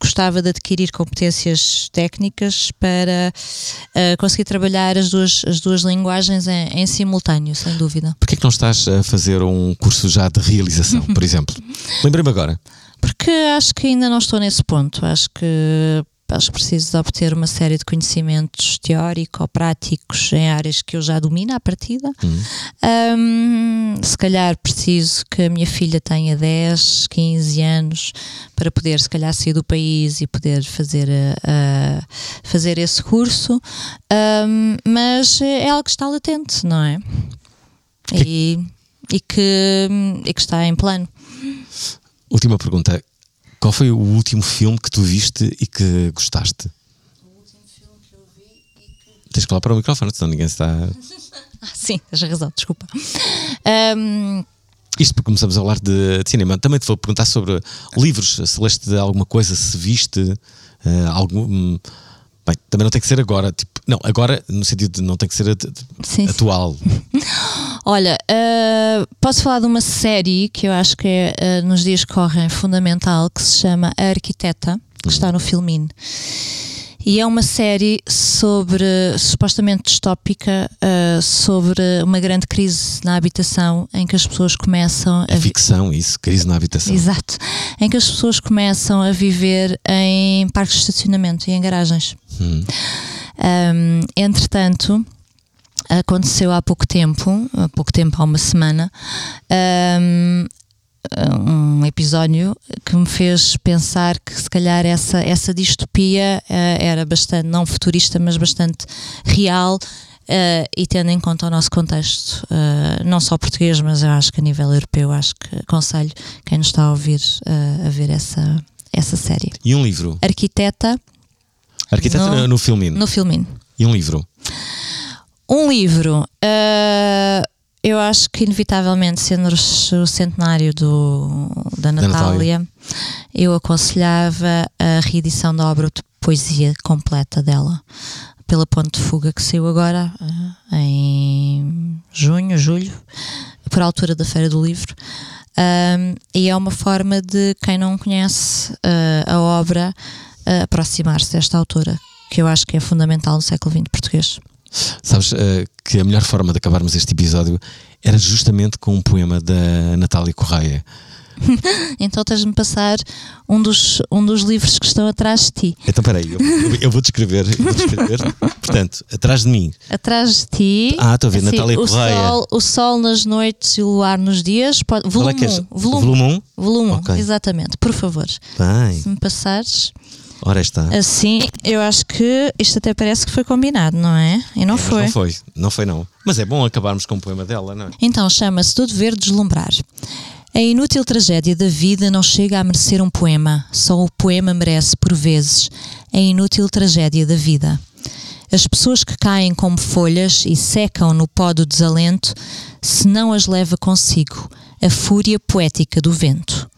gostava de adquirir competências técnicas para uh, conseguir trabalhar as duas, as duas linguagens em, em simultâneo, sem dúvida. Porquê que não estás a fazer um curso já de realização, por exemplo? Lembrei-me agora. Porque acho que ainda não estou nesse ponto. Acho que que preciso obter uma série de conhecimentos teórico-práticos em áreas que eu já domino à partida. Uhum. Um, se calhar preciso que a minha filha tenha 10, 15 anos para poder, se calhar, sair do país e poder fazer, uh, fazer esse curso, um, mas é algo que está latente, não é? E, e, que, e que está em plano. Última pergunta qual foi o último filme que tu viste e que gostaste? O último filme que eu vi e que. Tens que falar para o microfone, senão ninguém está. ah, sim, tens razão, desculpa. Um... Isto porque começamos a falar de, de, cinema. Também te vou perguntar sobre livros, se leste alguma coisa, se viste uh, algum. Bem, também não tem que ser agora. Tipo, não, agora no sentido de não tem que ser sim, atual. Sim. Olha, uh, posso falar de uma série que eu acho que é uh, nos dias que correm fundamental, que se chama A Arquiteta, que está no Filmin. E é uma série sobre, supostamente distópica, uh, sobre uma grande crise na habitação, em que as pessoas começam a. É ficção, isso, crise na habitação. Exato. Em que as pessoas começam a viver em parques de estacionamento e em garagens. Hum. Um, entretanto, aconteceu há pouco tempo, há pouco tempo, há uma semana, um, um episódio que me fez pensar que se calhar essa, essa distopia uh, era bastante, não futurista, mas bastante real. Uh, e tendo em conta o nosso contexto, uh, não só português, mas eu acho que a nível europeu, acho que aconselho quem nos está a ouvir a ver essa, essa série. E um livro? Arquiteta Arquiteta no, no Filmin. No Filmin. E um livro? Um livro. Uh, eu acho que, inevitavelmente, sendo o centenário do, da Natália, da eu aconselhava a reedição da obra de poesia completa dela, pela Ponte de Fuga, que saiu agora uh, em junho, julho, por altura da Feira do Livro. Um, e é uma forma de quem não conhece uh, a obra uh, aproximar-se desta autora, que eu acho que é fundamental no século XX português. Sabes uh, que a melhor forma de acabarmos este episódio era justamente com um poema da Natália Correia. então tens-me passar um dos, um dos livros que estão atrás de ti. Então peraí, eu, eu vou descrever, vou descrever. Portanto, atrás de mim. Atrás de ti. Ah, estou a ver, assim, Natália o Correia. Sol, o sol nas noites e o luar nos dias. Pode, volume 1. É volume 1? Volume 1, volume okay. exatamente. Por favor. Bem. Se me passares. Ora está. Assim, eu acho que isto até parece que foi combinado, não é? E não é, foi. Não foi, não foi não. Mas é bom acabarmos com o poema dela, não é? Então chama-se Do Dever Deslumbrar. A inútil tragédia da vida não chega a merecer um poema, só o poema merece, por vezes, a inútil tragédia da vida. As pessoas que caem como folhas e secam no pó do desalento, se não as leva consigo a fúria poética do vento.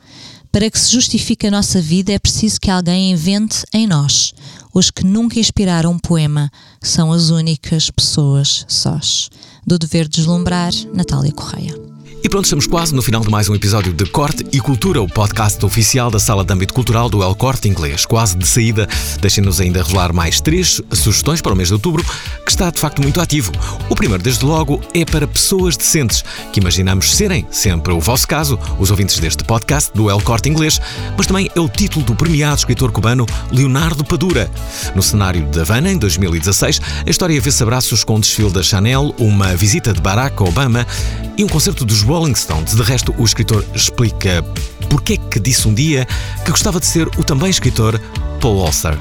Para que se justifique a nossa vida é preciso que alguém invente em nós. Os que nunca inspiraram um poema são as únicas pessoas sós. Do dever deslumbrar, Natália Correia. E pronto, estamos quase no final de mais um episódio de Corte e Cultura, o podcast oficial da Sala de Âmbito Cultural do El Corte Inglês. Quase de saída, deixem-nos ainda revelar mais três sugestões para o mês de outubro, que está de facto muito ativo. O primeiro, desde logo, é para pessoas decentes, que imaginamos serem sempre o vosso caso, os ouvintes deste podcast do El Corte Inglês, mas também é o título do premiado escritor cubano Leonardo Padura. No cenário de Havana, em 2016, a história vê-se abraços com o desfile da Chanel, uma visita de Barack Obama e um concerto dos Rolling Stones. De resto, o escritor explica porque que disse um dia que gostava de ser o também escritor Paul Auster.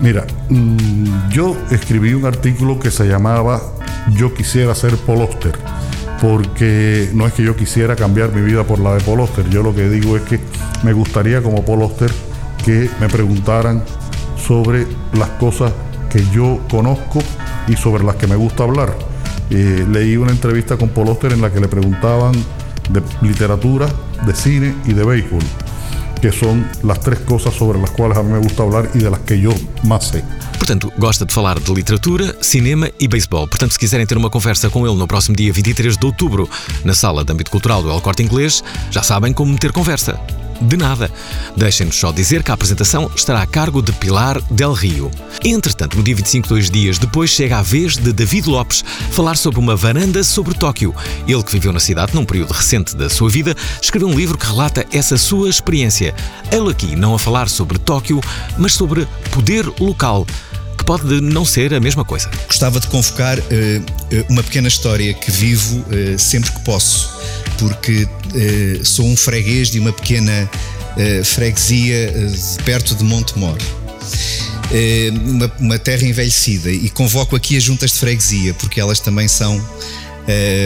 Mira, mm, yo escribí un artículo que se llamaba Yo quisiera ser Paul Auster, porque no es que yo quisiera cambiar mi vida por la de Paul Auster, yo lo que digo es que me gustaría como Paul Auster que me preguntaran sobre las cosas que yo conozco y sobre las que me gusta hablar. Eh, leí una entrevista con Paul Auster en la que le preguntaban de literatura, de cine y de béisbol, que son las tres cosas sobre las cuales a mí me gusta hablar y de las que yo más sé. Portanto, gosta de falar de literatura, cinema e beisebol. Portanto, se quiserem ter uma conversa com ele no próximo dia 23 de outubro, na sala de âmbito cultural do El Corte Inglês, já sabem como meter conversa. De nada. Deixem-nos só dizer que a apresentação estará a cargo de Pilar Del Rio. Entretanto, no dia 25, dois dias depois, chega a vez de David Lopes falar sobre uma varanda sobre Tóquio. Ele, que viveu na cidade num período recente da sua vida, escreveu um livro que relata essa sua experiência. Ele aqui não a falar sobre Tóquio, mas sobre poder local pode não ser a mesma coisa. Gostava de convocar uh, uma pequena história que vivo uh, sempre que posso porque eh, sou um freguês de uma pequena freguesia perto de Montemor. Uma, uma, terra envelhecida e convoco aqui as juntas de freguesia porque elas também são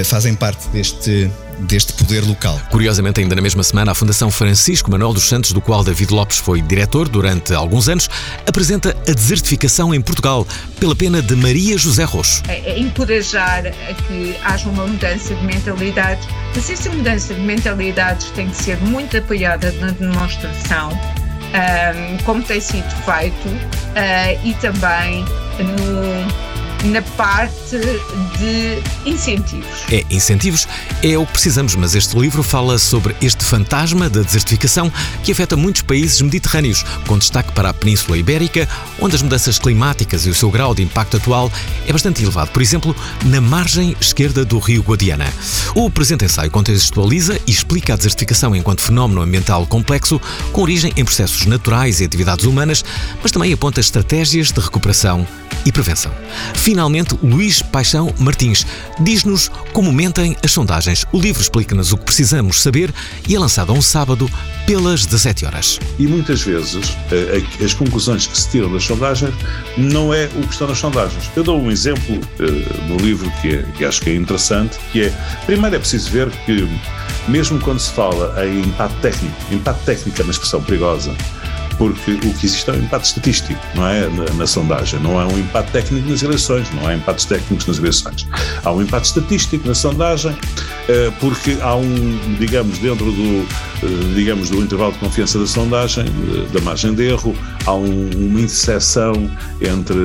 fazem parte deste deste poder local. Curiosamente, ainda na mesma semana, a Fundação Francisco Manuel dos Santos, do qual David Lopes foi diretor durante alguns anos, apresenta a desertificação em Portugal pela pena de Maria José Roxo. É, é encorajar a que haja uma mudança de mentalidades, mas essa mudança de mentalidades tem que ser muito apoiada na demonstração, como tem sido feito, ah, e também no na parte de incentivos. É, incentivos é o que precisamos, mas este livro fala sobre este fantasma da desertificação que afeta muitos países mediterrâneos, com destaque para a Península Ibérica, onde as mudanças climáticas e o seu grau de impacto atual é bastante elevado. Por exemplo, na margem esquerda do rio Guadiana. O presente ensaio contextualiza e explica a desertificação enquanto fenómeno ambiental complexo, com origem em processos naturais e atividades humanas, mas também aponta estratégias de recuperação e prevenção. Finalmente, Luís Paixão Martins diz-nos como mentem as sondagens. O livro explica-nos o que precisamos saber e é lançado a um sábado pelas 17 horas. E muitas vezes eh, as conclusões que se tiram das sondagens não é o que está nas sondagens. Eu dou um exemplo eh, no livro que, é, que acho que é interessante, que é, primeiro é preciso ver que mesmo quando se fala em impacto técnico, impacto técnico é uma expressão perigosa, porque o que existe é um impacto estatístico, não é? Na, na, sondagem, não é um impacto técnico nas eleições, não há impactos técnicos nas eleições. Há um impacto estatístico na sondagem, eh, porque há um, digamos, dentro do, eh, digamos, do intervalo de confiança da sondagem, da margem de erro, há um, uma interseção entre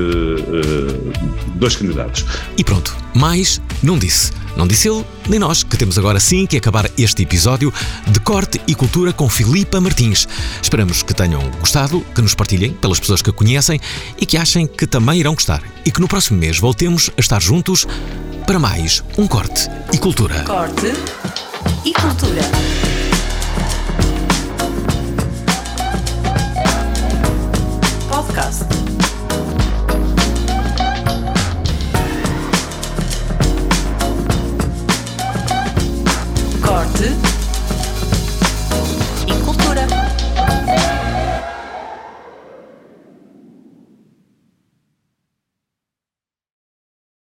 dois candidatos. E pronto, mais não disse. Não disse ele, nem nós, que temos agora sim que acabar este episódio de Corte e Cultura com Filipa Martins. Esperamos que tenham gostado, que nos partilhem pelas pessoas que a conhecem e que achem que também irão gostar. E que no próximo mês voltemos a estar juntos para mais um Corte e Cultura. Corte e Cultura. podcast.